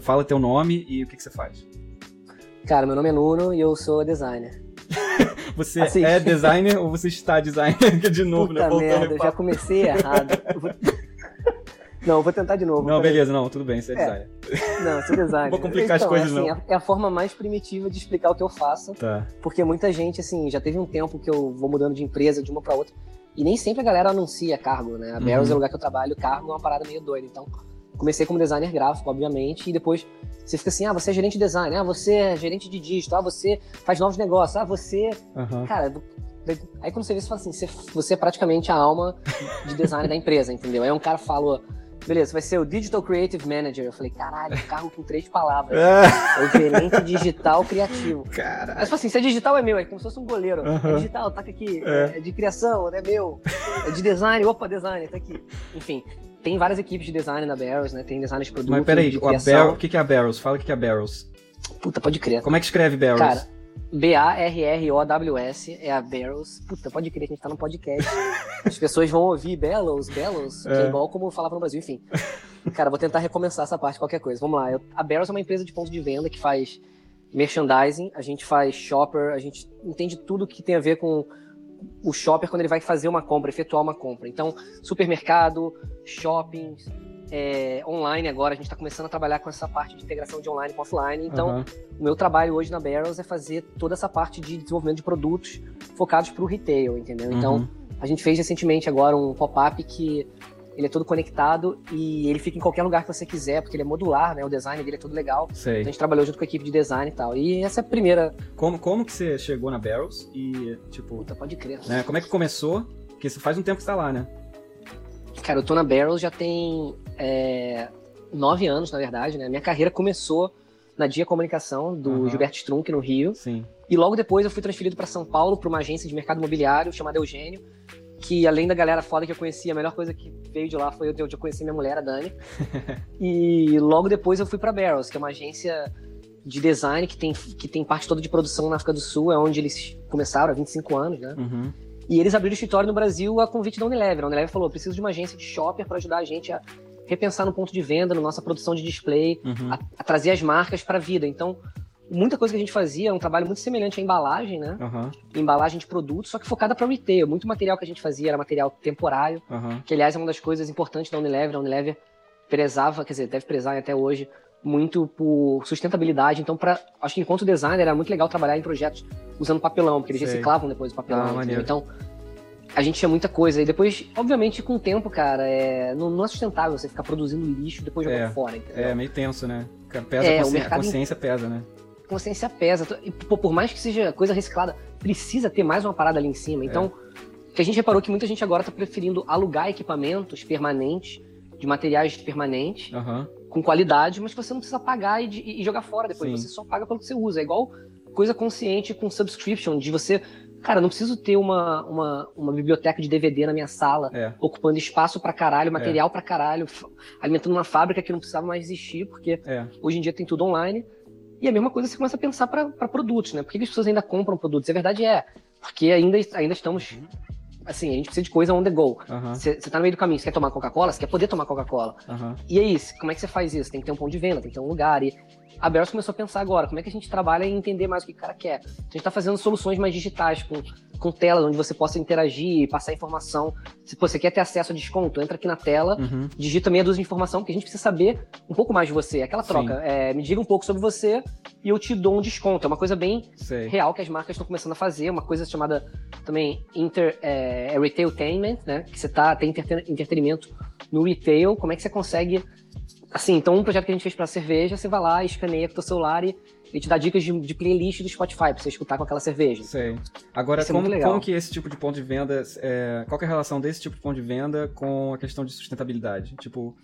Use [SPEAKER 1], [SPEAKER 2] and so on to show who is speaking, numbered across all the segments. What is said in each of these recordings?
[SPEAKER 1] Fala teu nome e o que, que você faz.
[SPEAKER 2] Cara, meu nome é Nuno e eu sou designer.
[SPEAKER 1] Você assim. é designer ou você está designer de novo,
[SPEAKER 2] Puta
[SPEAKER 1] né?
[SPEAKER 2] merda, eu já comecei errado. Não, vou tentar de novo.
[SPEAKER 1] Não, beleza, não, tudo bem, você é, é. designer.
[SPEAKER 2] Não, sou designer.
[SPEAKER 1] vou complicar então, as coisas,
[SPEAKER 2] é assim,
[SPEAKER 1] não.
[SPEAKER 2] É a forma mais primitiva de explicar o que eu faço.
[SPEAKER 1] Tá.
[SPEAKER 2] Porque muita gente, assim, já teve um tempo que eu vou mudando de empresa de uma para outra. E nem sempre a galera anuncia cargo, né? A Barrels uhum. é o lugar que eu trabalho, cargo é uma parada meio doida. Então, comecei como designer gráfico, obviamente, e depois você fica assim, ah, você é gerente de design, ah, você é gerente de digital, ah, você faz novos negócios, ah, você...
[SPEAKER 1] Uhum.
[SPEAKER 2] Cara, aí quando você vê, você fala assim, você, você é praticamente a alma de design da empresa, entendeu? Aí um cara falou, beleza, vai ser o Digital Creative Manager. Eu falei, caralho, carro com três palavras. É. o gerente digital criativo.
[SPEAKER 1] Cara.
[SPEAKER 2] Mas assim, se é digital é meu, é como se fosse um goleiro. Uhum. É digital, tá aqui. É. é. de criação, é meu. É de design, opa, design, tá aqui. Enfim, tem várias equipes de design na Barrels, né? Tem design de produtos.
[SPEAKER 1] Mas peraí, a Barrels, o que é a Barrels? Fala o que é a Barrels.
[SPEAKER 2] Puta, pode crer.
[SPEAKER 1] Como é que escreve Barrels?
[SPEAKER 2] Cara, B-A-R-R-O-W-S é a Barrels. Puta, pode crer que a gente tá no podcast. As pessoas vão ouvir Bellows, Bellows, é. que é igual como falava no Brasil, enfim. Cara, vou tentar recomeçar essa parte, qualquer coisa. Vamos lá. Eu, a Barrels é uma empresa de ponto de venda que faz merchandising, a gente faz shopper, a gente entende tudo que tem a ver com o shopper quando ele vai fazer uma compra, efetuar uma compra. Então, supermercado, shoppings, é, online agora, a gente está começando a trabalhar com essa parte de integração de online com offline. Então, uhum. o meu trabalho hoje na Barrels é fazer toda essa parte de desenvolvimento de produtos focados para o retail, entendeu? Então, uhum. a gente fez recentemente agora um pop-up que ele é todo conectado e ele fica em qualquer lugar que você quiser, porque ele é modular, né? O design dele é tudo legal.
[SPEAKER 1] Sei. Então
[SPEAKER 2] a gente trabalhou junto com a equipe de design e tal. E essa é a primeira.
[SPEAKER 1] Como, como que você chegou na Barrels e, tipo.
[SPEAKER 2] Puta, pode crer.
[SPEAKER 1] Né, como é que começou? Porque faz um tempo que você tá lá, né?
[SPEAKER 2] Cara, eu tô na Barrels já tem é, nove anos, na verdade, né? Minha carreira começou na Dia Comunicação, do uhum. Gilberto Strunk, no Rio.
[SPEAKER 1] Sim.
[SPEAKER 2] E logo depois eu fui transferido para São Paulo, para uma agência de mercado imobiliário chamada Eugênio que além da galera foda que eu conhecia, a melhor coisa que veio de lá foi eu, eu conheci minha mulher, a Dani. e logo depois eu fui para Barrels, que é uma agência de design que tem, que tem parte toda de produção na África do Sul, é onde eles começaram há 25 anos, né?
[SPEAKER 1] Uhum.
[SPEAKER 2] E eles abriram escritório no Brasil a convite da Unilever. A Unilever falou: preciso de uma agência de shopper para ajudar a gente a repensar no ponto de venda, na nossa produção de display,
[SPEAKER 1] uhum.
[SPEAKER 2] a, a, trazer as marcas para a vida. Então, muita coisa que a gente fazia, um trabalho muito semelhante à embalagem, né?
[SPEAKER 1] Uhum.
[SPEAKER 2] Embalagem de produtos, só que focada para retail. Muito material que a gente fazia era material temporário,
[SPEAKER 1] uhum.
[SPEAKER 2] que aliás é uma das coisas importantes da Unilever. A Unilever prezava, quer dizer, deve prezar até hoje, muito por sustentabilidade. Então, para acho que enquanto designer era muito legal trabalhar em projetos usando papelão, porque eles Sei. reciclavam depois o papelão. Ah, então, a gente tinha muita coisa. E depois, obviamente, com o tempo, cara, é... Não, não, é sustentável você ficar produzindo lixo e depois jogando
[SPEAKER 1] é,
[SPEAKER 2] fora, entendeu?
[SPEAKER 1] É, meio tenso, né? Pesa é, a consciência, a consciência pesa, né?
[SPEAKER 2] Consciência pesa. E, por mais que seja coisa reciclada, precisa ter mais uma parada ali em cima. Então, é. que a gente reparou que muita gente agora está preferindo alugar equipamentos permanentes, de materiais permanentes,
[SPEAKER 1] uhum.
[SPEAKER 2] com qualidade, mas que você não precisa pagar e, e jogar fora depois. Sim. Você só paga pelo que você usa. É igual coisa consciente com subscription, de você. Cara, não preciso ter uma, uma, uma biblioteca de DVD na minha sala,
[SPEAKER 1] é.
[SPEAKER 2] ocupando espaço pra caralho, material é. pra caralho, alimentando uma fábrica que não precisava mais existir, porque
[SPEAKER 1] é.
[SPEAKER 2] hoje em dia tem tudo online. E a mesma coisa você começa a pensar para produtos, né? Por que as pessoas ainda compram produtos? A verdade é, porque ainda, ainda estamos. Assim, a gente precisa de coisa on the go. Você
[SPEAKER 1] uhum.
[SPEAKER 2] tá no meio do caminho, você quer tomar Coca-Cola? Você quer poder tomar Coca-Cola.
[SPEAKER 1] Uhum.
[SPEAKER 2] E aí, como é que você faz isso? Tem que ter um ponto de venda, tem que ter um lugar. E a Barrels começou a pensar agora, como é que a gente trabalha e entender mais o que o cara quer. A gente está fazendo soluções mais digitais, com, com telas onde você possa interagir, passar informação. Se você quer ter acesso a desconto, entra aqui na tela,
[SPEAKER 1] uhum.
[SPEAKER 2] digita meia dúzia de informação, porque a gente precisa saber um pouco mais de você. Aquela troca. É, me diga um pouco sobre você e eu te dou um desconto. É uma coisa bem
[SPEAKER 1] Sei.
[SPEAKER 2] real que as marcas estão começando a fazer, uma coisa chamada também inter, é, é retailtainment, né? Que você tá, tem entretenimento no retail, como é que você consegue Assim, então um projeto que a gente fez para cerveja, você vai lá, escaneia com o teu celular e ele te dá dicas de, de playlist do Spotify pra você escutar com aquela cerveja.
[SPEAKER 1] Sei. Agora, como, é como que esse tipo de ponto de venda. É, qual é a relação desse tipo de ponto de venda com a questão de sustentabilidade? Tipo,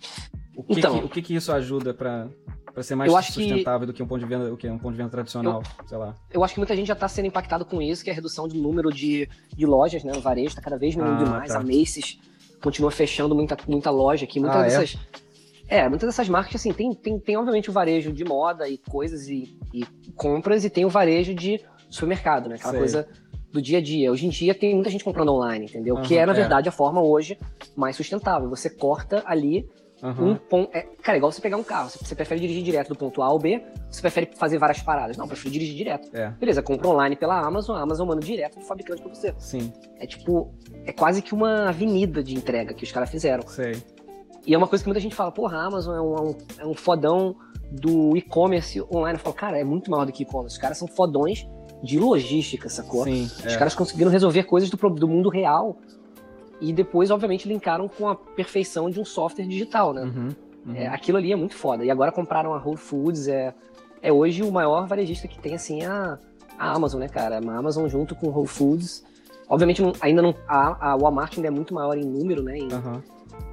[SPEAKER 1] o que, então, que o que, que isso ajuda para para ser mais sustentável que, do que um ponto de venda, o que um ponto de venda tradicional,
[SPEAKER 2] eu,
[SPEAKER 1] sei lá.
[SPEAKER 2] Eu acho que muita gente já está sendo impactado com isso, que é a redução do número de, de lojas, né, no varejo, está cada vez diminuindo ah, mais. Tá. A Macy's continua fechando muita, muita loja aqui, muitas ah, é? dessas é? É, muitas dessas marcas, assim, tem, tem, tem obviamente o varejo de moda e coisas e, e compras, e tem o varejo de supermercado, né? Aquela Sei. coisa do dia a dia. Hoje em dia tem muita gente comprando online, entendeu? Uhum, que é, na é. verdade, a forma hoje mais sustentável. Você corta ali Uhum. Um ponto. É, cara, é igual você pegar um carro. Você prefere dirigir direto do ponto A ao B, você prefere fazer várias paradas. Não, eu prefiro dirigir direto. É. Beleza, compra online pela Amazon, a Amazon manda direto do fabricante pra você.
[SPEAKER 1] Sim.
[SPEAKER 2] É tipo, é quase que uma avenida de entrega que os caras fizeram.
[SPEAKER 1] Sei.
[SPEAKER 2] E é uma coisa que muita gente fala, porra, a Amazon é um, é um fodão do e-commerce online. Eu falo, cara, é muito maior do que e-commerce. Os caras são fodões de logística, sacou?
[SPEAKER 1] Sim,
[SPEAKER 2] Os é. caras conseguiram resolver coisas do, do mundo real e depois, obviamente, linkaram com a perfeição de um software digital, né? Uhum, uhum. É, aquilo ali é muito foda. E agora compraram a Whole Foods, é, é hoje o maior varejista que tem, assim, a, a Amazon, né, cara? A Amazon junto com Whole Foods. Obviamente, não, ainda não. A, a Walmart ainda é muito maior em número, né? Em,
[SPEAKER 1] uhum.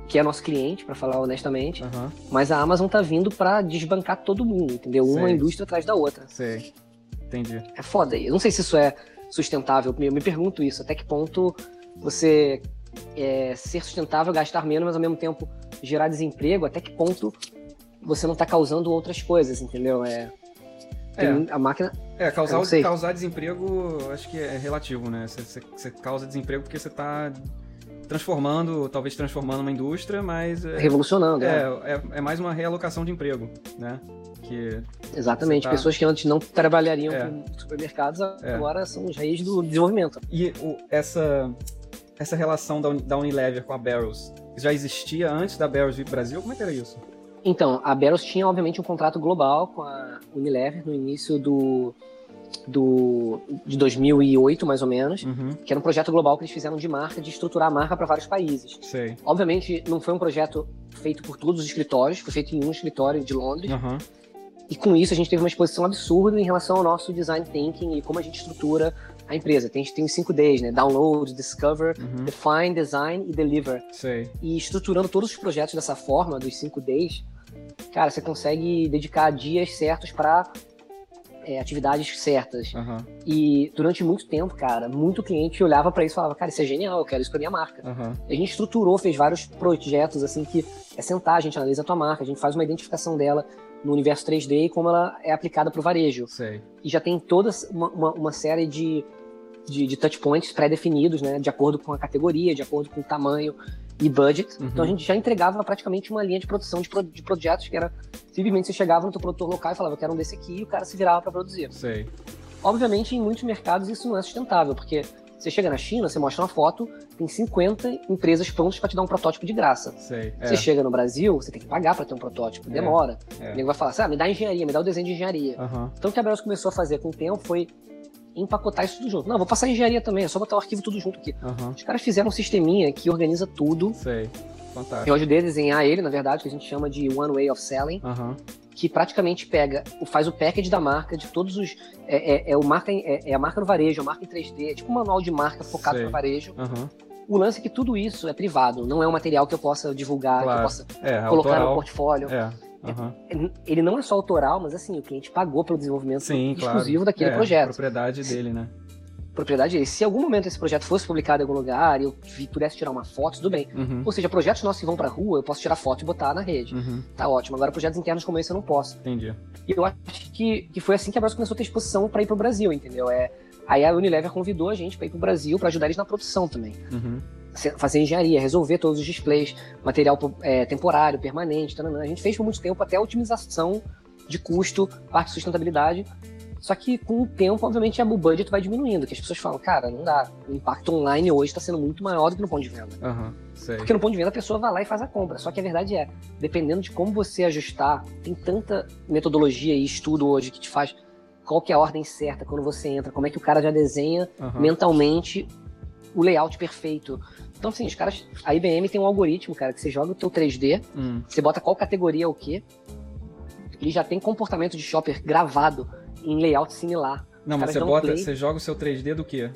[SPEAKER 2] Que é nosso cliente, para falar honestamente. Mas a Amazon tá vindo para desbancar todo mundo, entendeu? Uma indústria atrás da outra.
[SPEAKER 1] Sei. Entendi.
[SPEAKER 2] É foda. Eu não sei se isso é sustentável. Eu me pergunto isso. Até que ponto você é, ser sustentável, gastar menos, mas ao mesmo tempo gerar desemprego, até que ponto você não está causando outras coisas, entendeu? É,
[SPEAKER 1] é. a máquina. É, causar, causar desemprego acho que é relativo, né? Você, você causa desemprego porque você está transformando, talvez transformando uma indústria, mas.
[SPEAKER 2] É, Revolucionando,
[SPEAKER 1] é, é. É, é mais uma realocação de emprego, né? Que
[SPEAKER 2] Exatamente, tá... pessoas que antes não trabalhariam é. com supermercados é. agora são os reis do desenvolvimento.
[SPEAKER 1] E o, essa essa relação da, da Unilever com a Barrels já existia antes da Barrels vir para o Brasil? Como é que era isso?
[SPEAKER 2] Então, a Barrels tinha, obviamente, um contrato global com a Unilever no início do, do, de 2008, mais ou menos, uhum. que era um projeto global que eles fizeram de marca, de estruturar a marca para vários países.
[SPEAKER 1] Sei.
[SPEAKER 2] Obviamente, não foi um projeto feito por todos os escritórios, foi feito em um escritório de Londres. Uhum. E com isso, a gente teve uma exposição absurda em relação ao nosso design thinking e como a gente estrutura a empresa. Tem, tem os 5 Ds, né? Download, Discover, uhum. Define, Design e Deliver.
[SPEAKER 1] Sei.
[SPEAKER 2] E estruturando todos os projetos dessa forma, dos 5 Ds, cara, você consegue dedicar dias certos para é, atividades certas.
[SPEAKER 1] Uhum.
[SPEAKER 2] E durante muito tempo, cara, muito cliente olhava para isso e falava, cara, isso é genial, eu quero isso pra minha marca.
[SPEAKER 1] Uhum.
[SPEAKER 2] A gente estruturou, fez vários projetos, assim, que é sentar, a gente analisa a tua marca, a gente faz uma identificação dela no universo 3D e como ela é aplicada para o varejo.
[SPEAKER 1] Sei.
[SPEAKER 2] E já tem toda uma, uma, uma série de de, de touchpoints pré-definidos, né? De acordo com a categoria, de acordo com o tamanho e budget. Uhum. Então a gente já entregava praticamente uma linha de produção de, pro, de projetos que era simplesmente você chegava no teu produtor local e falava, eu quero um desse aqui, e o cara se virava para produzir.
[SPEAKER 1] Sei.
[SPEAKER 2] Obviamente, em muitos mercados isso não é sustentável, porque você chega na China, você mostra uma foto, tem 50 empresas prontas para te dar um protótipo de graça.
[SPEAKER 1] Sei,
[SPEAKER 2] é. Você chega no Brasil, você tem que pagar para ter um protótipo, é, demora. É. O nego vai falar assim, ah, me dá engenharia, me dá o desenho de engenharia.
[SPEAKER 1] Uhum.
[SPEAKER 2] Então o que a Belos começou a fazer com o tempo foi empacotar isso tudo junto. Não, vou passar engenharia também, é só botar o arquivo tudo junto aqui.
[SPEAKER 1] Uhum.
[SPEAKER 2] Os caras fizeram um sisteminha que organiza tudo.
[SPEAKER 1] Sei. Fantástico.
[SPEAKER 2] Eu ajudei a desenhar ele, na verdade, que a gente chama de One Way of Selling.
[SPEAKER 1] Uhum.
[SPEAKER 2] Que praticamente pega, faz o package da marca, de todos os. É, é, é o marca, é, é, a marca no varejo, a marca em 3D, é tipo um manual de marca focado Sei. no varejo.
[SPEAKER 1] Uhum.
[SPEAKER 2] O lance é que tudo isso é privado, não é um material que eu possa divulgar, claro. que eu possa
[SPEAKER 1] é,
[SPEAKER 2] colocar
[SPEAKER 1] autoral.
[SPEAKER 2] no portfólio.
[SPEAKER 1] É. Uhum.
[SPEAKER 2] Ele não é só autoral, mas assim, o cliente pagou pelo desenvolvimento Sim, exclusivo claro. daquele
[SPEAKER 1] é,
[SPEAKER 2] projeto.
[SPEAKER 1] propriedade dele, né?
[SPEAKER 2] propriedade dele. Se em algum momento esse projeto fosse publicado em algum lugar e eu pudesse tirar uma foto, tudo bem.
[SPEAKER 1] Uhum.
[SPEAKER 2] Ou seja, projetos nossos que vão pra rua, eu posso tirar foto e botar na rede.
[SPEAKER 1] Uhum.
[SPEAKER 2] Tá ótimo. Agora, projetos internos como esse eu não posso.
[SPEAKER 1] Entendi.
[SPEAKER 2] E eu acho que, que foi assim que a Brás começou a ter exposição para ir pro Brasil, entendeu? É, aí a Unilever convidou a gente para ir pro Brasil para ajudar eles na produção também.
[SPEAKER 1] Uhum.
[SPEAKER 2] Fazer engenharia, resolver todos os displays, material é, temporário, permanente, taranã. a gente fez por muito tempo até a otimização de custo, parte de sustentabilidade, só que com o tempo, obviamente, o budget vai diminuindo, que as pessoas falam, cara, não dá. O impacto online hoje está sendo muito maior do que no ponto de venda.
[SPEAKER 1] Uhum,
[SPEAKER 2] Porque no ponto de venda a pessoa vai lá e faz a compra. Só que a verdade é, dependendo de como você ajustar, tem tanta metodologia e estudo hoje que te faz qual que é a ordem certa quando você entra, como é que o cara já desenha uhum. mentalmente o layout perfeito. Então, assim, os caras. A IBM tem um algoritmo, cara, que você joga o teu 3D,
[SPEAKER 1] hum.
[SPEAKER 2] você bota qual categoria é o quê. Ele já tem comportamento de shopper gravado em layout similar.
[SPEAKER 1] Não, mas você bota, play, você joga o seu 3D do quê?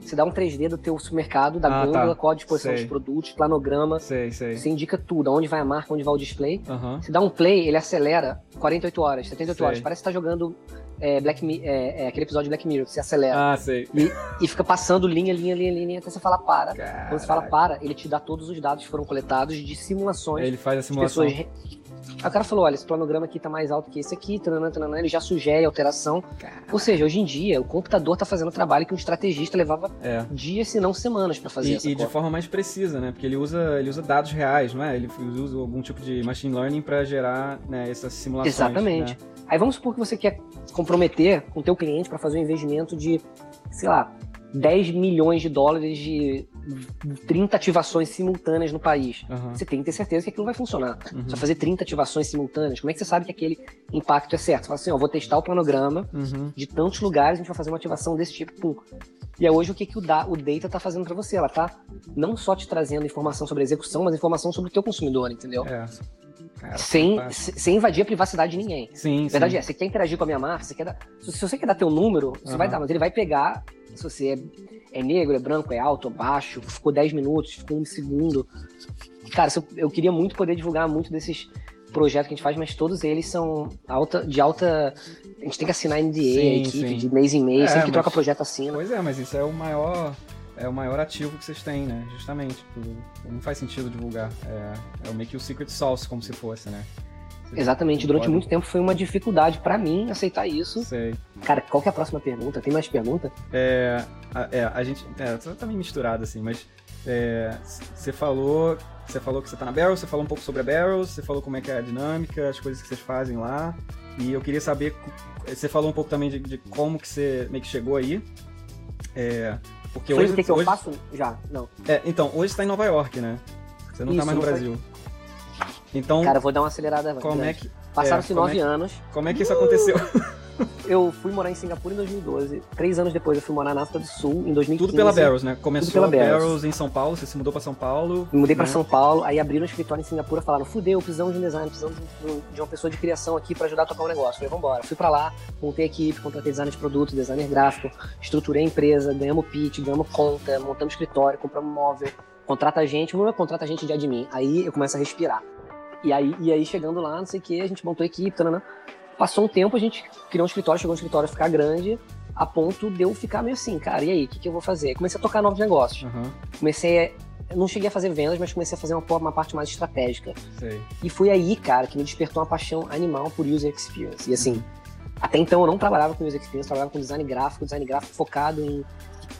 [SPEAKER 2] Você dá um 3D do teu supermercado, da ah, gôndola, tá. qual a disposição sei. dos produtos, planograma.
[SPEAKER 1] Sei, sei.
[SPEAKER 2] Você indica tudo, aonde vai a marca, onde vai o display.
[SPEAKER 1] Uhum.
[SPEAKER 2] Você dá um play, ele acelera 48 horas, 78 sei. horas. Parece que tá jogando é, Black, é, é, aquele episódio de Black Mirror, que você acelera.
[SPEAKER 1] Ah, sei.
[SPEAKER 2] E, e fica passando linha, linha, linha, linha, até você fala para. Caraca. Quando você fala para, ele te dá todos os dados que foram coletados de simulações.
[SPEAKER 1] Ele faz a simulação.
[SPEAKER 2] De pessoas Aí o cara falou: olha, esse planograma aqui tá mais alto que esse aqui, tanana, tanana, ele já sugere alteração. Caramba. Ou seja, hoje em dia, o computador tá fazendo trabalho que um estrategista levava é. dias, se não semanas para fazer.
[SPEAKER 1] E, e de forma mais precisa, né? Porque ele usa, ele usa dados reais, não é? Ele usa algum tipo de machine learning para gerar né, essas simulações.
[SPEAKER 2] Exatamente. Né? Aí vamos supor que você quer comprometer com o teu cliente para fazer um investimento de, sei lá, 10 milhões de dólares de 30 ativações simultâneas no país. Uhum. Você tem que ter certeza que aquilo vai funcionar. Uhum. Você vai fazer 30 ativações simultâneas. Como é que você sabe que aquele impacto é certo? Você fala assim, ó, vou testar o planograma uhum. de tantos lugares, a gente vai fazer uma ativação desse tipo. Pum. E é hoje o que, que o, da, o data está fazendo para você? Ela está não só te trazendo informação sobre a execução, mas informação sobre o teu consumidor, entendeu? É. Cara, sem, sem invadir a privacidade de ninguém.
[SPEAKER 1] Sim,
[SPEAKER 2] verdade
[SPEAKER 1] sim.
[SPEAKER 2] é, você quer interagir com a minha marca, você quer dar, se, se você quer dar teu número, você vai dar, mas ele vai pegar se você é, é, negro, é branco, é alto, é baixo, ficou 10 minutos, ficou um segundo. Cara, eu, eu queria muito poder divulgar muito desses projetos que a gente faz, mas todos eles são alta, de alta. A gente tem que assinar NDA, sim, equipe, sim. de mês em mês, é, sempre que troca projeto assina.
[SPEAKER 1] Pois é, mas isso é o maior é o maior ativo que vocês têm, né? Justamente. Tipo, não faz sentido divulgar. É, é meio que o secret sauce, como se fosse, né?
[SPEAKER 2] Exatamente. Durante muito tempo foi uma dificuldade para mim aceitar isso.
[SPEAKER 1] Sei.
[SPEAKER 2] Cara, qual que é a próxima pergunta? Tem mais pergunta?
[SPEAKER 1] É, a, é, a gente. É, tá meio misturado assim, mas. É, você falou. Você falou que você tá na Barrel, você falou um pouco sobre a Barrel, você falou como é que é a dinâmica, as coisas que vocês fazem lá. E eu queria saber. Você falou um pouco também de, de como que você meio que chegou aí. É, porque
[SPEAKER 2] Foi
[SPEAKER 1] hoje,
[SPEAKER 2] o que, que eu faço? Já, não.
[SPEAKER 1] É, então, hoje você tá em Nova York, né? Você não tá Isso, tá mais no Brasil. Foi... Então.
[SPEAKER 2] Cara, vou dar uma acelerada.
[SPEAKER 1] Como é que.
[SPEAKER 2] Passaram-se
[SPEAKER 1] é,
[SPEAKER 2] nove
[SPEAKER 1] é
[SPEAKER 2] anos.
[SPEAKER 1] Como é que isso aconteceu?
[SPEAKER 2] eu fui morar em Singapura em 2012. Três anos depois eu fui morar na África do Sul, em 2015.
[SPEAKER 1] Tudo pela Barrows, né? Começou pela Barrows. Barrows em São Paulo, você se mudou pra São Paulo.
[SPEAKER 2] Me mudei né? pra São Paulo, aí abriram um escritório em Singapura falaram: fudeu, precisamos de um design, precisamos de uma pessoa de criação aqui pra ajudar a tocar um negócio. Falei, vambora. Fui pra lá, montei equipe, contratei designer de produto, designer gráfico, estruturei a empresa, ganhamos pitch, ganhamos conta, montamos escritório, compramos móvel, contrata a gente, não é contrata a gente de admin. Aí eu começo a respirar. E aí, e aí chegando lá, não sei o que, a gente montou a equipe, né? Passou um tempo, a gente criou um escritório, chegou um escritório a ficar grande, a ponto de eu ficar meio assim, cara, e aí, o que, que eu vou fazer? Comecei a tocar novos negócios. Uhum. Comecei a, não cheguei a fazer vendas, mas comecei a fazer uma, uma parte mais estratégica.
[SPEAKER 1] Sei.
[SPEAKER 2] E foi aí, cara, que me despertou uma paixão animal por user experience. E assim, até então eu não trabalhava com user experience, trabalhava com design gráfico, design gráfico focado em,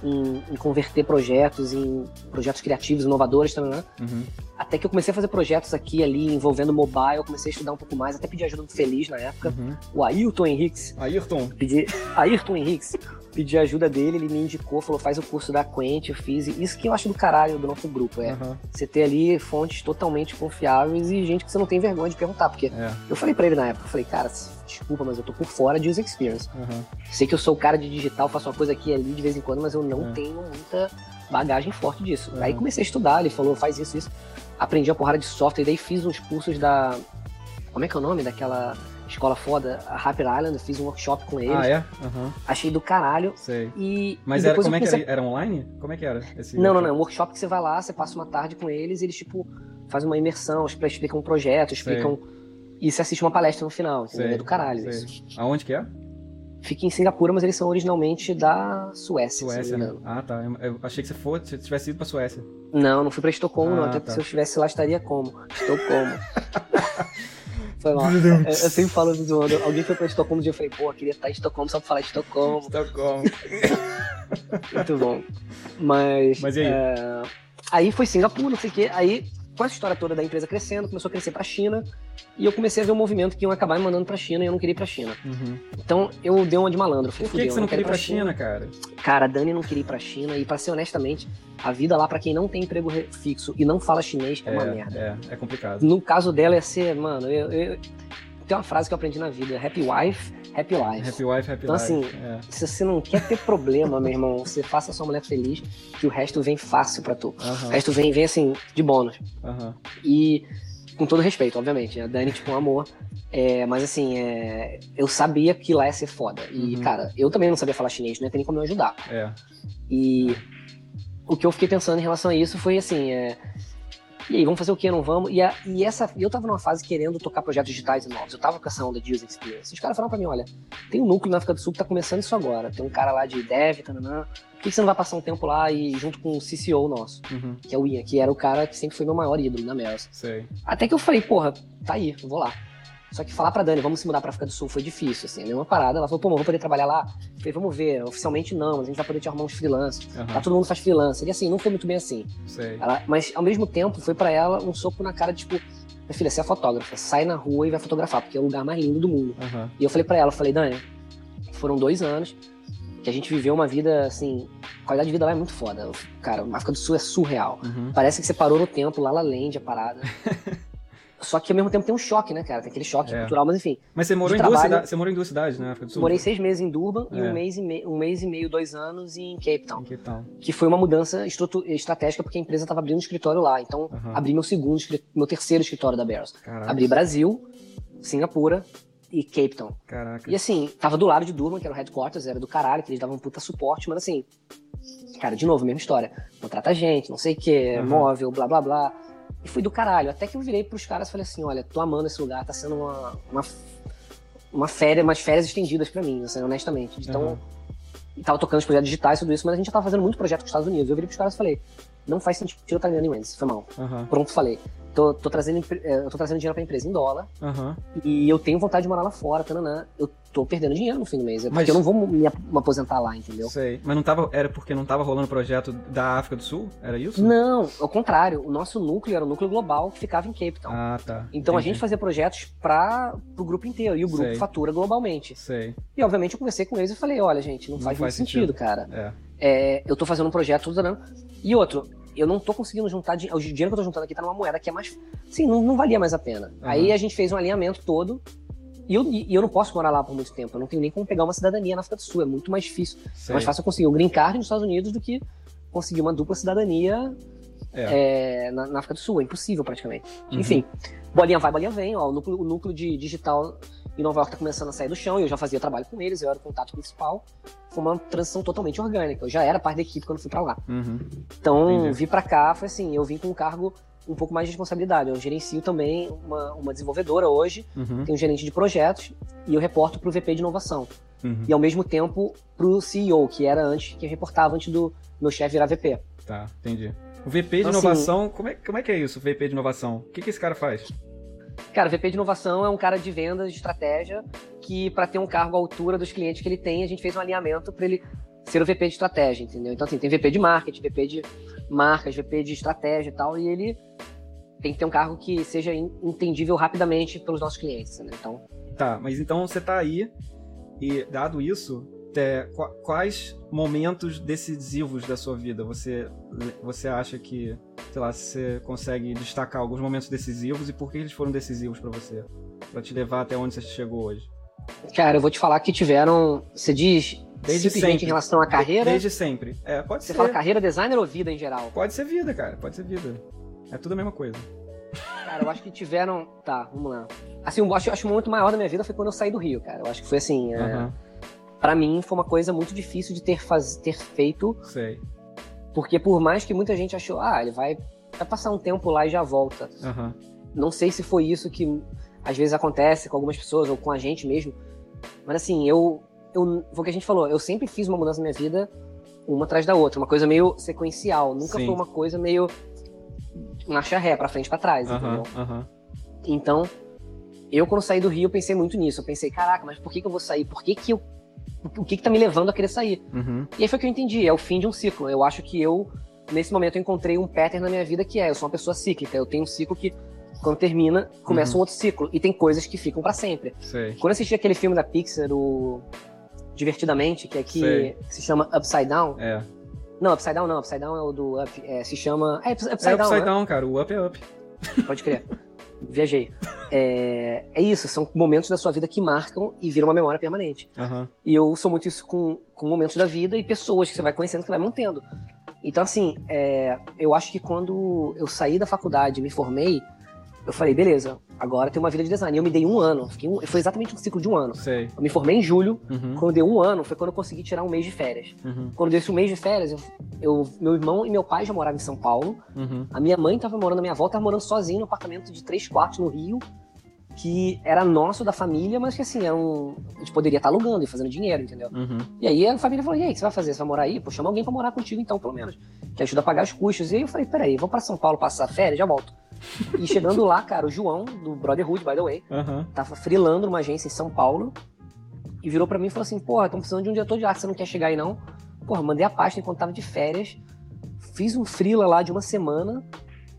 [SPEAKER 2] em, em converter projetos, em projetos criativos, inovadores né? Uhum. Até que eu comecei a fazer projetos aqui ali envolvendo mobile, eu comecei a estudar um pouco mais, até pedi ajuda do Feliz na época. Uhum. O Ayrton Henriques.
[SPEAKER 1] Ayrton.
[SPEAKER 2] Pedi, Ayrton Henriques. Pedi ajuda dele, ele me indicou, falou: faz o curso da Quent, eu fiz. Isso que eu acho do caralho do nosso grupo, é uhum. você ter ali fontes totalmente confiáveis e gente que você não tem vergonha de perguntar. Porque é. eu falei para ele na época, eu falei, cara, desculpa, mas eu tô por fora de user experience. Uhum. Sei que eu sou o cara de digital, faço uma coisa aqui e ali de vez em quando, mas eu não é. tenho muita bagagem forte disso. Uhum. Aí comecei a estudar, ele falou, faz isso, isso aprendi a porrada de software, daí fiz uns cursos da. Como é que é o nome daquela escola foda? A Rapid Island, fiz um workshop com eles.
[SPEAKER 1] Ah, é? Uhum.
[SPEAKER 2] Achei do caralho.
[SPEAKER 1] Sei.
[SPEAKER 2] E,
[SPEAKER 1] Mas
[SPEAKER 2] e
[SPEAKER 1] era, como é que era? Era online? Como é que era?
[SPEAKER 2] Esse não, não, não. Um workshop que você vai lá, você passa uma tarde com eles e eles, tipo, fazem uma imersão, explicam um projeto, explicam. Sei. E você assiste uma palestra no final. Sei. É do caralho Sei. isso.
[SPEAKER 1] Aonde que é?
[SPEAKER 2] Fica em Singapura, mas eles são originalmente da Suécia.
[SPEAKER 1] Suécia, né? Ah, tá. Eu, achei que você fosse, você tivesse ido pra Suécia.
[SPEAKER 2] Não, não fui pra Estocolmo, ah, não. Até tá. se eu estivesse lá, estaria como? Estocolmo. foi mal. Eu, eu, sempre falo zoando. Alguém foi pra Estocolmo e eu falei, pô, eu queria estar em Estocolmo só pra falar Estocolmo.
[SPEAKER 1] Estocolmo.
[SPEAKER 2] Muito bom. Mas.
[SPEAKER 1] Mas e aí? É...
[SPEAKER 2] Aí foi Singapura, não sei o quê. Aí com essa história toda da empresa crescendo, começou a crescer para a China, e eu comecei a ver um movimento que iam acabar me mandando para a China e eu não queria ir para a China. Uhum. Então eu dei uma de malandro. Falei,
[SPEAKER 1] Por que, que você não queria ir para a China, China, cara?
[SPEAKER 2] Cara, a Dani não queria ir para a China, e para ser honestamente, a vida lá para quem não tem emprego fixo e não fala chinês é, é uma merda.
[SPEAKER 1] É, é complicado.
[SPEAKER 2] No caso dela é ser, mano, eu, eu tem uma frase que eu aprendi na vida: Happy Wife, Happy Life.
[SPEAKER 1] Happy Wife, Happy
[SPEAKER 2] então,
[SPEAKER 1] Life.
[SPEAKER 2] Então, assim, é. se você não quer ter problema, meu irmão, você faça a sua mulher feliz, que o resto vem fácil pra tu. O resto vem, vem assim, de bônus. E com todo respeito, obviamente. A Dani, tipo, um amor. É, mas assim, é, eu sabia que lá ia ser foda. E, uhum. cara, eu também não sabia falar chinês, não ia ter nem como me ajudar.
[SPEAKER 1] É.
[SPEAKER 2] E o que eu fiquei pensando em relação a isso foi assim: é, E aí, vamos fazer o quê? Não vamos? E, a, e essa, eu tava numa fase querendo tocar projetos digitais novos. Eu tava com essa onda de user experience. Os caras falaram pra mim, olha, tem um núcleo na África do Sul que tá começando isso agora. Tem um cara lá de dev, tananã. Por que você não vai passar um tempo lá e junto com o CCO nosso, uhum. que é o Ian, que era o cara que sempre foi meu maior ídolo na Meros. Até que eu falei, porra, tá aí, vou lá. Só que falar pra Dani, vamos se mudar pra África do Sul foi difícil, assim, é uma parada. Ela falou, pô, vou poder trabalhar lá? Eu falei, vamos ver, oficialmente não, mas a gente vai poder te arrumar uns freelancers. Uhum. Tá, todo mundo faz freelancer. E assim, não foi muito bem assim. Ela, mas ao mesmo tempo, foi para ela um soco na cara, tipo, minha filha, você é fotógrafa, sai na rua e vai fotografar, porque é o lugar mais lindo do mundo. Uhum. E eu falei para ela, eu falei, Dani, foram dois anos que a gente viveu uma vida, assim, a qualidade de vida lá é muito foda. Cara, a África do Sul é surreal. Uhum. Parece que você parou no tempo, lá La Land, a parada. Só que ao mesmo tempo tem um choque, né, cara? Tem aquele choque é. cultural, mas enfim.
[SPEAKER 1] Mas você morou, em trabalho, duas, cidades, você morou em duas cidades, né? África do Sul?
[SPEAKER 2] Morei seis meses em Durban é. e um mês, e meio, um mês e meio, dois anos em Cape Town. Em Cape Town. Que foi uma mudança estratégica porque a empresa estava abrindo um escritório lá. Então, uhum. abri meu segundo, meu terceiro escritório da Barrels. Abri Brasil, Singapura e Cape Town.
[SPEAKER 1] Caraca.
[SPEAKER 2] E assim, tava do lado de Durban, que era o headquarters, era do caralho, que eles davam um puta suporte, mas assim, cara, de novo, mesma história. Contrata gente, não sei o que, uhum. móvel, blá blá blá. E fui do caralho. Até que eu virei pros caras e falei assim: olha, tô amando esse lugar, tá sendo uma, uma, uma férias, umas férias estendidas para mim, assim, honestamente. Então, uhum. tava tocando os projetos digitais e tudo isso, mas a gente já tava fazendo muito projeto com os Estados Unidos. Eu virei pros caras e falei: não faz sentido eu estar ganhando em Wendy's, foi mal. Uhum. Pronto, falei tô, tô, trazendo, é, eu tô trazendo dinheiro pra empresa em dólar. Uhum. E eu tenho vontade de morar lá fora, tananã. Eu tô perdendo dinheiro no fim do mês. É porque Mas... eu não vou me, aposentar lá, entendeu?
[SPEAKER 1] Sei. Mas não tava. Era porque não tava rolando projeto da África do Sul? Era isso?
[SPEAKER 2] Não, ao contrário. O nosso núcleo era o núcleo global que ficava em Cape Town.
[SPEAKER 1] Ah, tá.
[SPEAKER 2] Então Entendi. a gente fazia projetos para o grupo inteiro. E o grupo Sei. fatura globalmente.
[SPEAKER 1] Sei.
[SPEAKER 2] E obviamente eu conversei com eles e falei: olha, gente, não, não faz, faz muito sentido, sentido cara. É. É, eu tô fazendo um projeto, tudo, E outro, eu não tô conseguindo juntar. O dinheiro que eu tô juntando aqui tá numa moeda que é mais. Sim, não, não valia mais a pena. Uhum. Aí a gente fez um alinhamento todo. E eu, e eu não posso morar lá por muito tempo. Eu não tenho nem como pegar uma cidadania na África do Sul. É muito mais difícil. Sei. É mais fácil eu conseguir um green card nos Estados Unidos do que conseguir uma dupla cidadania é. É, na, na, África do Sul. É impossível, praticamente. Uhum. Enfim, bolinha vai, bolinha vem. Ó, o, núcleo, o núcleo de digital em Nova York tá começando a sair do chão. E eu já fazia trabalho com eles. Eu era o contato principal foi uma transição totalmente orgânica. Eu já era parte da equipe quando fui para lá. Uhum. Então, Entendi. vir para cá foi assim, eu vim com um cargo um pouco mais de responsabilidade. Eu gerencio também uma, uma desenvolvedora hoje, uhum. tenho um gerente de projetos e eu reporto para o VP de inovação. Uhum. E ao mesmo tempo para o CEO, que era antes, que reportava antes do meu chefe virar VP.
[SPEAKER 1] Tá, entendi. O VP de então, assim, inovação, assim, como, é, como é que é isso, o VP de inovação? O que, que esse cara faz?
[SPEAKER 2] Cara, o VP de inovação é um cara de vendas, de estratégia, que para ter um cargo à altura dos clientes que ele tem, a gente fez um alinhamento para ele ser o VP de estratégia, entendeu? Então, assim, tem VP de marketing, VP de marcas, VP de estratégia e tal, e ele tem que ter um cargo que seja entendível rapidamente pelos nossos clientes, né? Então...
[SPEAKER 1] Tá, mas então você tá aí, e dado isso, é, quais momentos decisivos da sua vida você, você acha que, sei lá, você consegue destacar alguns momentos decisivos e por que eles foram decisivos para você? para te levar até onde você chegou hoje?
[SPEAKER 2] Cara, eu vou te falar que tiveram. Você diz
[SPEAKER 1] Desde sempre.
[SPEAKER 2] em relação à carreira?
[SPEAKER 1] Desde sempre. É, pode
[SPEAKER 2] você
[SPEAKER 1] ser.
[SPEAKER 2] fala carreira, designer ou vida em geral?
[SPEAKER 1] Pode ser vida, cara. Pode ser vida. É tudo a mesma coisa.
[SPEAKER 2] Cara, eu acho que tiveram. Tá, vamos lá. Assim, eu acho, eu acho que o momento maior da minha vida foi quando eu saí do Rio, cara. Eu acho que foi assim. É para mim foi uma coisa muito difícil de ter, faz... ter feito.
[SPEAKER 1] Sei.
[SPEAKER 2] Porque por mais que muita gente achou, ah, ele vai, vai passar um tempo lá e já volta.
[SPEAKER 1] Uhum.
[SPEAKER 2] Não sei se foi isso que às vezes acontece com algumas pessoas ou com a gente mesmo. Mas assim, eu, eu foi o que a gente falou, eu sempre fiz uma mudança na minha vida uma atrás da outra, uma coisa meio sequencial, nunca Sim. foi uma coisa meio marcha ré, para frente para trás, uhum, entendeu?
[SPEAKER 1] Uhum.
[SPEAKER 2] Então, eu quando saí do Rio, eu pensei muito nisso. Eu pensei, caraca, mas por que, que eu vou sair? Por que, que eu o que, que tá me levando a querer sair.
[SPEAKER 1] Uhum.
[SPEAKER 2] E aí foi que eu entendi, é o fim de um ciclo. Eu acho que eu, nesse momento, eu encontrei um pattern na minha vida que é, eu sou uma pessoa cíclica, eu tenho um ciclo que, quando termina, começa uhum. um outro ciclo. E tem coisas que ficam para sempre.
[SPEAKER 1] Sei.
[SPEAKER 2] Quando eu assisti aquele filme da Pixar, o Divertidamente, que aqui que se chama Upside Down.
[SPEAKER 1] É.
[SPEAKER 2] Não, Upside Down não, Upside Down é o do Up, é, se chama... É, Upside,
[SPEAKER 1] é,
[SPEAKER 2] Down,
[SPEAKER 1] Upside
[SPEAKER 2] né?
[SPEAKER 1] Down, cara, o Up é Up.
[SPEAKER 2] Pode crer. Viajei. É, é isso, são momentos da sua vida que marcam e viram uma memória permanente.
[SPEAKER 1] Uhum.
[SPEAKER 2] E eu sou muito isso com, com momentos da vida e pessoas que você vai conhecendo, que você vai mantendo. Então, assim, é, eu acho que quando eu saí da faculdade me formei, eu falei, beleza, agora tem uma vida de design. E eu me dei um ano. Um, foi exatamente um ciclo de um ano.
[SPEAKER 1] Sei.
[SPEAKER 2] Eu me formei em julho. Uhum. Quando deu um ano, foi quando eu consegui tirar um mês de férias. Uhum. Quando deu esse um mês de férias, eu, eu, meu irmão e meu pai já moravam em São Paulo.
[SPEAKER 1] Uhum.
[SPEAKER 2] A minha mãe tava morando, a minha avó tava morando sozinha no apartamento de três quartos no Rio. Que era nosso da família, mas que assim, era um, a gente poderia estar alugando e fazendo dinheiro, entendeu?
[SPEAKER 1] Uhum.
[SPEAKER 2] E aí a família falou: e aí, o que você vai fazer? Você vai morar aí? Pô, chama alguém pra morar contigo então, pelo menos. Que ajuda a pagar os custos. E aí eu falei: peraí, vou para São Paulo passar férias, já volto. E chegando lá, cara, o João, do Brotherhood, by the way,
[SPEAKER 1] uhum.
[SPEAKER 2] tava freelando numa agência em São Paulo e virou para mim e falou assim: Porra, estão precisando de um diretor de arte, você não quer chegar aí não? Porra, mandei a pasta enquanto tava de férias, fiz um freela lá de uma semana,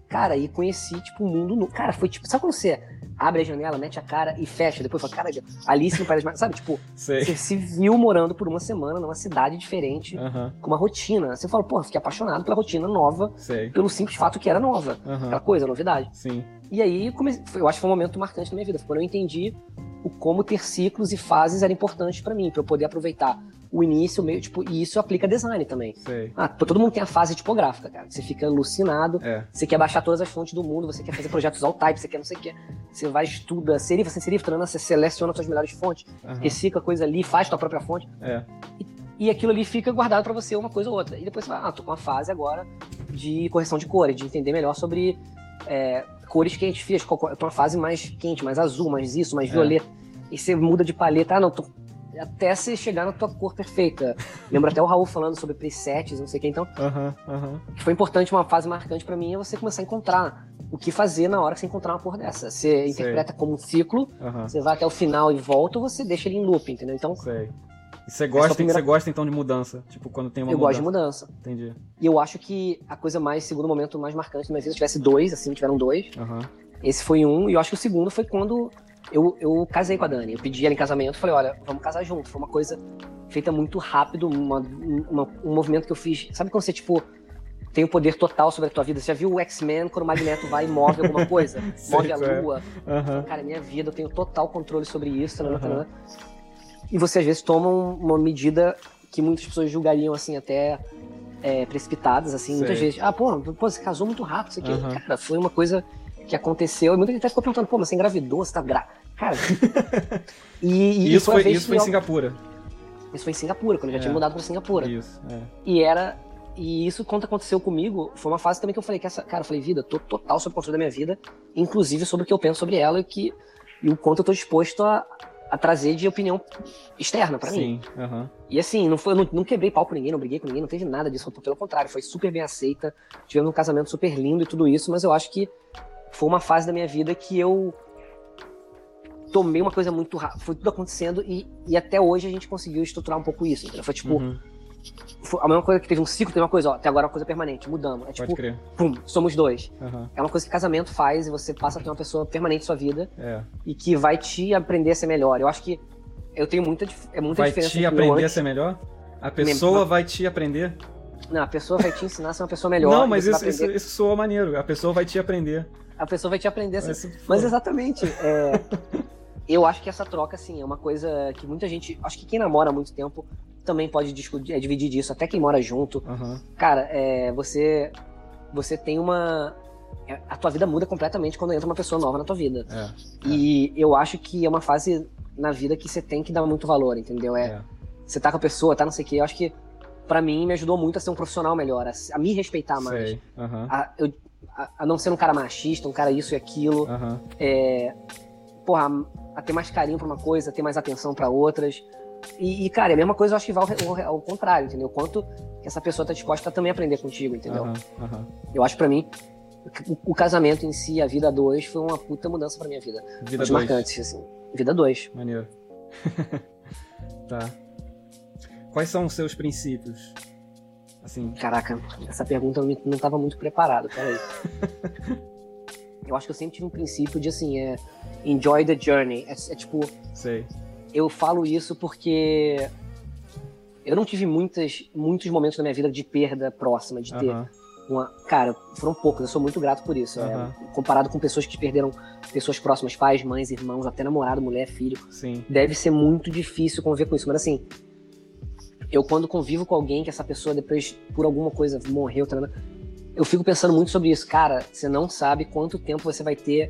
[SPEAKER 2] cara, e conheci, tipo, o um mundo. No... Cara, foi tipo, sabe quando você abre a janela, mete a cara e fecha. Depois fala, cara, Alice não parece mais. Sabe, tipo,
[SPEAKER 1] Sei.
[SPEAKER 2] você se viu morando por uma semana numa cidade diferente,
[SPEAKER 1] uhum.
[SPEAKER 2] com uma rotina. Você fala, pô, fiquei apaixonado pela rotina nova,
[SPEAKER 1] Sei.
[SPEAKER 2] pelo simples fato que era nova.
[SPEAKER 1] Uhum.
[SPEAKER 2] Aquela coisa, novidade.
[SPEAKER 1] Sim.
[SPEAKER 2] E aí, eu acho que foi um momento marcante na minha vida. Quando eu entendi o como ter ciclos e fases era importante para mim, para eu poder aproveitar o início, o meio, tipo, e isso aplica design também.
[SPEAKER 1] Sei.
[SPEAKER 2] Ah, todo mundo tem a fase tipográfica, cara. Você fica alucinado,
[SPEAKER 1] é.
[SPEAKER 2] você quer baixar todas as fontes do mundo, você quer fazer projetos all type, você quer não sei o que. Você vai, estuda serifa, sem serifa, você seleciona suas melhores fontes,
[SPEAKER 1] uhum.
[SPEAKER 2] recicla coisa ali, faz tua própria fonte.
[SPEAKER 1] É.
[SPEAKER 2] E, e aquilo ali fica guardado para você uma coisa ou outra. E depois você vai, ah, tô com uma fase agora de correção de cores, de entender melhor sobre é, cores quentes, frias. Tô uma fase mais quente, mais azul, mais isso, mais é. violeta. E você muda de paleta, ah, não, tô até você chegar na tua cor perfeita. Lembro até o Raul falando sobre presets, não sei o que, então.
[SPEAKER 1] Uhum, uhum.
[SPEAKER 2] Foi importante, uma fase marcante para mim é você começar a encontrar o que fazer na hora que você encontrar uma cor dessa. Você Sei. interpreta como um ciclo,
[SPEAKER 1] uhum.
[SPEAKER 2] você vai até o final e volta, ou você deixa ele em loop, entendeu? Então.
[SPEAKER 1] Sei. E você gosta, primeira... você gosta então de mudança? Tipo, quando tem uma
[SPEAKER 2] eu
[SPEAKER 1] mudança.
[SPEAKER 2] gosto de mudança.
[SPEAKER 1] Entendi.
[SPEAKER 2] E eu acho que a coisa mais, segundo momento mais marcante vida, se tivesse dois, assim, tiveram dois.
[SPEAKER 1] Uhum.
[SPEAKER 2] Esse foi um, e eu acho que o segundo foi quando eu, eu casei com a Dani. Eu pedi ela em casamento, falei, olha, vamos casar junto. Foi uma coisa feita muito rápido, uma, uma, um movimento que eu fiz. Sabe quando você, tipo, tem o poder total sobre a tua vida? Você já viu o X-Men quando o Magneto vai e move alguma coisa? move a lua.
[SPEAKER 1] É. Uhum.
[SPEAKER 2] Cara, minha vida, eu tenho total controle sobre isso. Uhum. E você, às vezes, toma uma medida que muitas pessoas julgariam, assim, até é, precipitadas, assim. Sei. Muitas vezes, ah, pô, pô, você casou muito rápido, isso aqui. Uhum. Cara, foi uma coisa que aconteceu. E muita gente até ficou perguntando, pô, mas você engravidou, você tá gra... Cara.
[SPEAKER 1] e, e, isso foi, isso foi em Singapura.
[SPEAKER 2] Isso foi em Singapura, quando eu já é. tinha mudado pra Singapura.
[SPEAKER 1] Isso, é.
[SPEAKER 2] E era. E isso, quando aconteceu comigo, foi uma fase também que eu falei que essa. Cara, eu falei, vida, tô total sob controle da minha vida, inclusive sobre o que eu penso sobre ela e, que, e o quanto eu tô disposto a, a trazer de opinião externa para mim.
[SPEAKER 1] Sim. Uhum.
[SPEAKER 2] E assim, não, foi, não, não, quebrei pau com ninguém, não briguei com ninguém, não teve nada disso. Pelo contrário, foi super bem aceita. Tivemos um casamento super lindo e tudo isso, mas eu acho que foi uma fase da minha vida que eu tomei uma coisa muito rápida. Foi tudo acontecendo e, e até hoje a gente conseguiu estruturar um pouco isso. Entendeu? Foi tipo. Uhum. Foi a mesma coisa que teve um ciclo, teve uma coisa, ó, até agora é uma coisa permanente, mudamos. É tipo,
[SPEAKER 1] Pode crer.
[SPEAKER 2] pum, somos dois.
[SPEAKER 1] Uhum.
[SPEAKER 2] É uma coisa que casamento faz e você passa a ter uma pessoa permanente na sua vida
[SPEAKER 1] é.
[SPEAKER 2] e que vai te aprender a ser melhor. Eu acho que eu tenho muita, é muita
[SPEAKER 1] vai
[SPEAKER 2] diferença.
[SPEAKER 1] Vai te aprender antes... a ser melhor? A pessoa vai te aprender?
[SPEAKER 2] Não, a pessoa vai te ensinar a ser uma pessoa melhor.
[SPEAKER 1] Não, mas isso, isso, isso soa maneiro. A pessoa vai te aprender
[SPEAKER 2] a pessoa vai te aprender assim. Mas exatamente. É, eu acho que essa troca, assim, é uma coisa que muita gente. Acho que quem namora há muito tempo também pode discutir, é, dividir disso, até quem mora junto.
[SPEAKER 1] Uhum.
[SPEAKER 2] Cara, é, você. Você tem uma. É, a tua vida muda completamente quando entra uma pessoa nova na tua vida.
[SPEAKER 1] É,
[SPEAKER 2] e eu acho que é uma fase na vida que você tem que dar muito valor, entendeu? É,
[SPEAKER 1] é.
[SPEAKER 2] Você tá com a pessoa, tá não sei o quê. Eu acho que para mim me ajudou muito a ser um profissional melhor, a, a me respeitar mais.
[SPEAKER 1] Uhum.
[SPEAKER 2] A, eu, a, não ser um cara machista, um cara isso e aquilo.
[SPEAKER 1] Uhum.
[SPEAKER 2] É, porra, a ter mais carinho pra uma coisa, a ter mais atenção para outras. E, e, cara, é a mesma coisa eu acho que vai ao, ao, contrário, entendeu? Quanto que essa pessoa tá disposta a também aprender contigo, entendeu?
[SPEAKER 1] Uhum. Uhum.
[SPEAKER 2] Eu acho para mim, o, o, casamento em si, a vida dois, foi uma puta mudança pra minha vida.
[SPEAKER 1] Vida dois.
[SPEAKER 2] marcantes, assim. Vida dois.
[SPEAKER 1] Maneiro. tá. Quais são os seus princípios? Assim.
[SPEAKER 2] Caraca, essa pergunta eu não estava muito preparado, peraí. eu acho que eu sempre tive um princípio de assim, é enjoy the journey. É, é tipo.
[SPEAKER 1] Sei.
[SPEAKER 2] Eu falo isso porque eu não tive muitas, muitos momentos na minha vida de perda próxima, de ter. Uh -huh. Uma, cara, foram poucos, eu sou muito grato por isso. Uh -huh. é, comparado com pessoas que perderam pessoas próximas, pais, mães, irmãos, até namorado, mulher, filho.
[SPEAKER 1] Sim.
[SPEAKER 2] Deve ser muito difícil conviver com isso. Mas assim, eu quando convivo com alguém que essa pessoa depois, por alguma coisa, morreu, tá eu fico pensando muito sobre isso. Cara, você não sabe quanto tempo você vai ter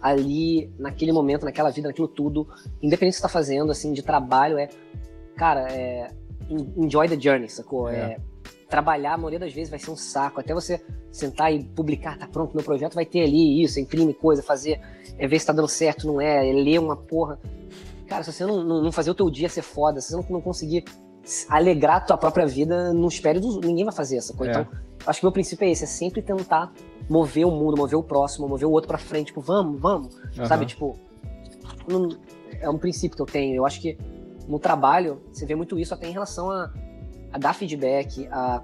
[SPEAKER 2] ali, naquele momento, naquela vida, naquilo tudo, independente do que você tá fazendo, assim, de trabalho, é, cara, é, enjoy the journey, sacou? É. é. trabalhar, a maioria das vezes, vai ser um saco. Até você sentar e publicar, tá pronto, meu projeto vai ter ali isso, imprime coisa, fazer, é ver se tá dando certo, não é, é ler uma porra. Cara, se você não, não, não fazer o teu dia ser foda, se você não, não conseguir alegrar a tua própria vida, não espere dos, ninguém vai fazer essa coisa. É. Então, acho que o meu princípio é esse, é sempre tentar mover o mundo, mover o próximo, mover o outro para frente, tipo, vamos, vamos, uhum. sabe? Tipo, não, é um princípio que eu tenho. Eu acho que no trabalho, você vê muito isso até em relação a, a dar feedback, a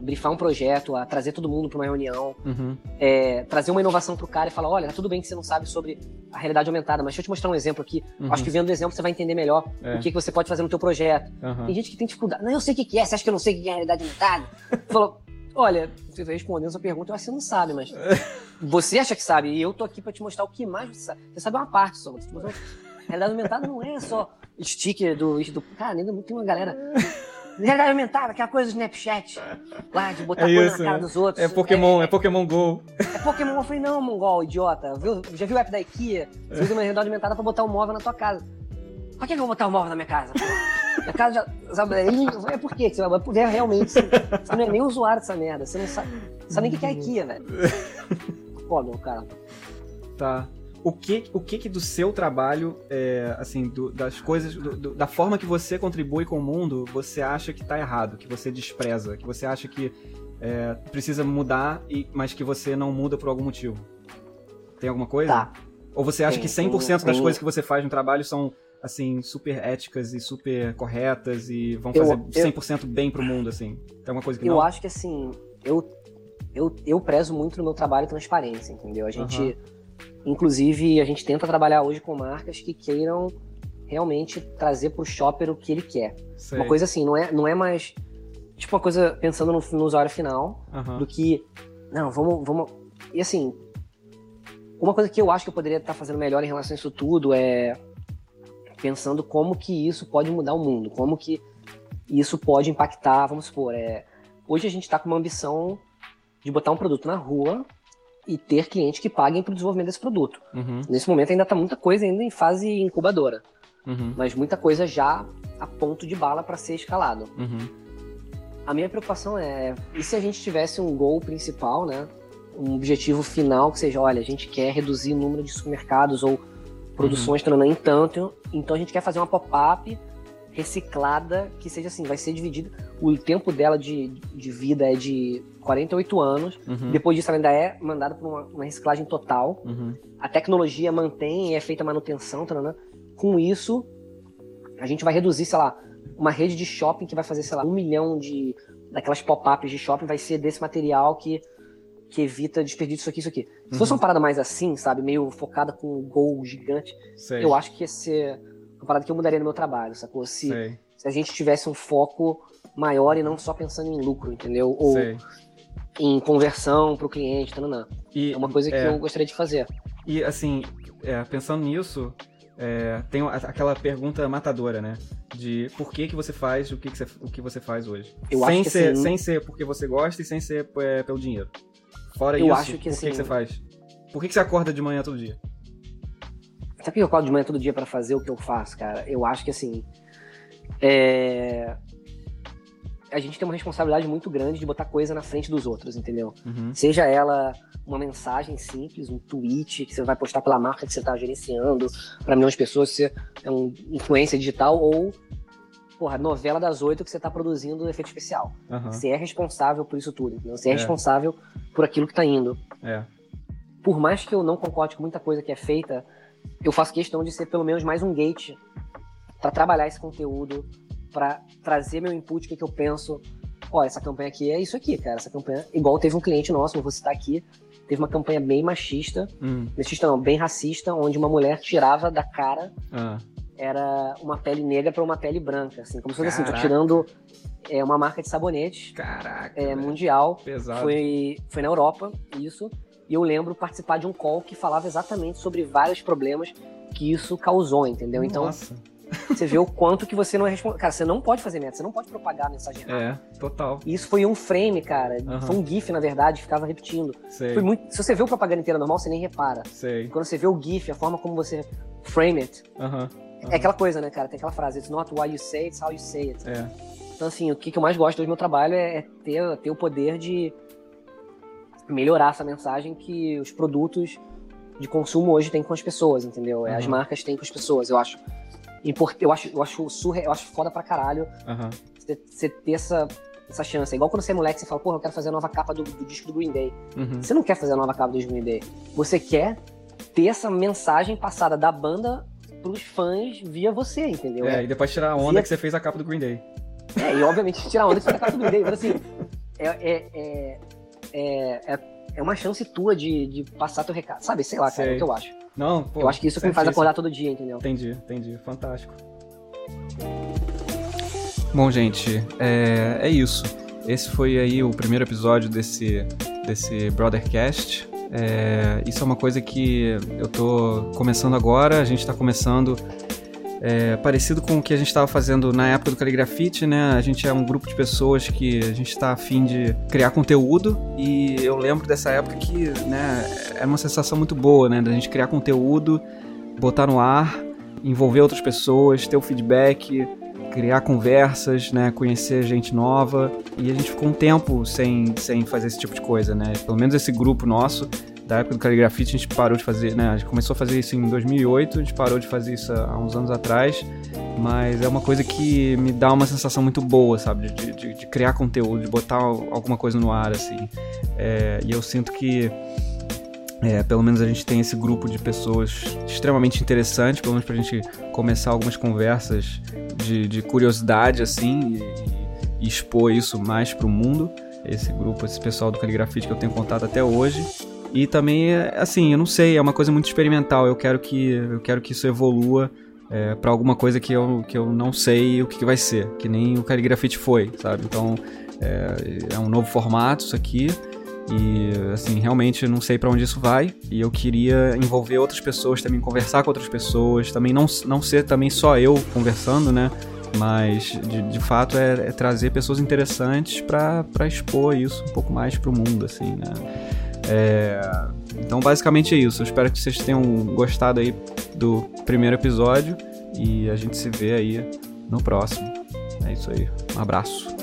[SPEAKER 2] brifar um projeto, a trazer todo mundo para uma reunião, uhum. é, trazer uma inovação para o cara e falar, olha, tá tudo bem que você não sabe sobre a realidade aumentada, mas deixa eu te mostrar um exemplo aqui. Uhum. Acho que vendo o exemplo você vai entender melhor é. o que, que você pode fazer no teu projeto. Uhum. Tem gente que tem dificuldade. Não, eu sei o que, que é, você acha que eu não sei o que é a realidade aumentada? Falou, olha, você respondendo essa pergunta, eu acho que você não sabe, mas você acha que sabe, e eu tô aqui para te mostrar o que mais você sabe. Você sabe uma parte só. A realidade aumentada não é só sticker do. do cara, ainda tem uma galera. Realidade aumentada, aquela coisa do Snapchat. Lá, de botar é coisa na cara dos outros.
[SPEAKER 1] É Pokémon, é, é Pokémon Go.
[SPEAKER 2] É Pokémon. Eu falei, não, Mongol, idiota. Viu, já viu o app da IKEA? Você usa uma realidade aumentada pra botar um móvel na tua casa. Pra que, eu vou botar um móvel na minha casa? minha casa já. Sabe, é por quê? Você vai poder realmente. Você, você, não é nem usuário dessa merda. Você não sabe, sabe nem o que é IKEA, velho. Pô, meu cara.
[SPEAKER 1] Tá o que o que, que do seu trabalho, é, assim, do, das coisas, do, do, da forma que você contribui com o mundo, você acha que está errado, que você despreza, que você acha que é, precisa mudar, e, mas que você não muda por algum motivo? Tem alguma coisa?
[SPEAKER 2] Tá.
[SPEAKER 1] Ou você acha tem, que 100% tem, das tem... coisas que você faz no trabalho são, assim, super éticas e super corretas e vão fazer eu, 100% eu, bem pro mundo, assim? Tem alguma coisa que
[SPEAKER 2] eu
[SPEAKER 1] não?
[SPEAKER 2] Eu acho que, assim, eu, eu, eu prezo muito no meu trabalho transparência, entendeu? A gente... Uhum Inclusive, a gente tenta trabalhar hoje com marcas que queiram realmente trazer para o shopper o que ele quer. Sei. Uma coisa assim, não é, não é mais tipo uma coisa pensando no, no usuário final uhum. do que não, vamos, vamos. E assim, uma coisa que eu acho que eu poderia estar fazendo melhor em relação a isso tudo é pensando como que isso pode mudar o mundo, como que isso pode impactar, vamos supor, é, hoje a gente está com uma ambição de botar um produto na rua e ter clientes que paguem para o desenvolvimento desse produto. Uhum. Nesse momento ainda está muita coisa ainda em fase incubadora, uhum. mas muita coisa já a ponto de bala para ser escalado. Uhum. A minha preocupação é, e se a gente tivesse um goal principal, né, um objetivo final que seja, olha, a gente quer reduzir o número de supermercados ou produções uhum. em tanto, então a gente quer fazer uma pop-up reciclada que seja assim, vai ser dividida, o tempo dela de, de vida é de 48 anos. Uhum. Depois disso, ela ainda é mandada para uma, uma, reciclagem total. Uhum. A tecnologia mantém é feita manutenção. Tá, Com isso, a gente vai reduzir, sei lá, uma rede de shopping que vai fazer, sei lá, um milhão de daquelas pop-ups de shopping vai ser desse material que, que evita desperdício isso aqui, isso aqui. Se uhum. fosse uma parada mais assim, sabe, meio focada com um gol gigante, Sei. eu acho que ia ser uma parada que eu mudaria no meu trabalho, sacou? Se, se a gente tivesse um foco maior e não só pensando em lucro, entendeu? Ou Sei em conversão para o cliente, não, E, é uma coisa que é, eu gostaria de fazer.
[SPEAKER 1] E assim, é, pensando nisso, é, tem aquela pergunta matadora, né? De por que, que você faz o que, que você, o que você faz hoje. Eu sem, acho ser, assim, sem ser porque você gosta e sem ser é, pelo dinheiro. Fora eu isso, acho que, por assim, que, que você faz? Por que, que você acorda de manhã todo dia?
[SPEAKER 2] Sabe por que eu acordo de manhã todo dia para fazer o que eu faço, cara? Eu acho que assim. É a gente tem uma responsabilidade muito grande de botar coisa na frente dos outros, entendeu? Uhum. Seja ela uma mensagem simples, um tweet que você vai postar pela marca que você está gerenciando para milhões de pessoas, se é um influência digital ou porra, novela das oito que você está produzindo efeito especial. Uhum. Você é responsável por isso tudo, entendeu? Você é, é. responsável por aquilo que está indo. É. Por mais que eu não concorde com muita coisa que é feita, eu faço questão de ser pelo menos mais um gate para trabalhar esse conteúdo, para trazer meu input, o que, que eu penso. Ó, essa campanha aqui é isso aqui, cara. Essa campanha, igual teve um cliente nosso, vou citar aqui, teve uma campanha bem machista, hum. machista não, bem racista, onde uma mulher tirava da cara ah. era uma pele negra para uma pele branca, assim, como se fosse assim, tô tirando é uma marca de sabonete,
[SPEAKER 1] Caraca,
[SPEAKER 2] é mundial,
[SPEAKER 1] Pesado.
[SPEAKER 2] foi foi na Europa, isso. E eu lembro participar de um call que falava exatamente sobre vários problemas que isso causou, entendeu? Então,
[SPEAKER 1] Nossa
[SPEAKER 2] Você vê o quanto que você não é responsável. Cara, você não pode fazer meta, você não pode propagar a mensagem errada.
[SPEAKER 1] É, total.
[SPEAKER 2] E isso foi um frame, cara. Uhum. Foi um GIF, na verdade, ficava repetindo. Sei. Muito... Se você vê o propaganda inteira normal, você nem repara.
[SPEAKER 1] Sei.
[SPEAKER 2] Quando você vê o GIF, a forma como você frame it.
[SPEAKER 1] Uhum. Uhum.
[SPEAKER 2] É aquela coisa, né, cara? Tem aquela frase, it's not what you say, it's how you say it.
[SPEAKER 1] É.
[SPEAKER 2] Então, assim, o que eu mais gosto do meu trabalho é, é ter, ter o poder de melhorar essa mensagem que os produtos de consumo hoje têm com as pessoas, entendeu? Uhum. As marcas têm com as pessoas. Eu acho eu acho, eu acho surre, eu acho foda pra caralho
[SPEAKER 1] uhum.
[SPEAKER 2] você, ter essa, essa chance. É igual quando você é moleque, você fala, porra, eu quero fazer a nova capa do, do disco do Green Day.
[SPEAKER 1] Uhum.
[SPEAKER 2] Você não quer fazer a nova capa do Green Day. Você quer ter essa mensagem passada da banda pros fãs via você, entendeu?
[SPEAKER 1] É, e depois tirar a onda via... que você fez a capa do Green Day.
[SPEAKER 2] É, e obviamente tirar a onda que você fez a capa do Green Day. Mas assim, é, é, é, é, é uma chance tua de, de passar teu recado. Sabe, sei lá, cara, é o que eu acho.
[SPEAKER 1] Não, pô,
[SPEAKER 2] Eu acho que isso que me faz acordar todo dia, entendeu?
[SPEAKER 1] Entendi, entendi. Fantástico. Bom, gente, é, é isso. Esse foi aí o primeiro episódio desse, desse Brothercast. É, isso é uma coisa que eu tô começando agora, a gente tá começando é, parecido com o que a gente estava fazendo na época do Caligrafite, né? A gente é um grupo de pessoas que a gente está afim de criar conteúdo e eu lembro dessa época que, né, era uma sensação muito boa, né? Da gente criar conteúdo, botar no ar, envolver outras pessoas, ter o feedback, criar conversas, né, conhecer gente nova. E a gente ficou um tempo sem, sem fazer esse tipo de coisa, né? Pelo menos esse grupo nosso da época do caligrafite, a gente parou de fazer, né? A gente começou a fazer isso em 2008, a gente parou de fazer isso há uns anos atrás, mas é uma coisa que me dá uma sensação muito boa, sabe? De, de, de criar conteúdo, de botar alguma coisa no ar, assim. É, e eu sinto que, é, pelo menos a gente tem esse grupo de pessoas extremamente interessante, pelo menos pra gente começar algumas conversas de, de curiosidade, assim, e, e expor isso mais pro mundo esse grupo, esse pessoal do Caligrafite que eu tenho contato até hoje. E também, assim, eu não sei, é uma coisa muito experimental. Eu quero que, eu quero que isso evolua é, para alguma coisa que eu, que eu não sei o que, que vai ser, que nem o Caligrafite foi, sabe? Então, é, é um novo formato isso aqui. E, assim, realmente não sei para onde isso vai. E eu queria envolver outras pessoas também, conversar com outras pessoas. Também não, não ser também só eu conversando, né? Mas, de, de fato, é, é trazer pessoas interessantes para expor isso um pouco mais pro mundo, assim, né? É... Então, basicamente é isso. Eu espero que vocês tenham gostado aí do primeiro episódio e a gente se vê aí no próximo. É isso aí. Um abraço.